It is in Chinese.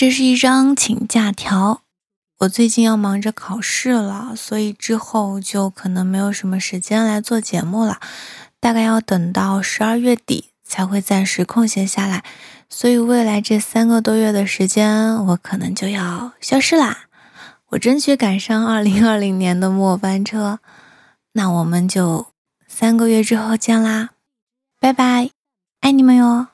这是一张请假条。我最近要忙着考试了所以之后就可能没有什么时间来做节目了。大概要等到十二月底才会暂时空闲下来所以未来这三个多月的时间我可能就要消失啦。我争取赶上二零二零年的末班车那我们就三个月之后见啦。拜拜爱你们哟。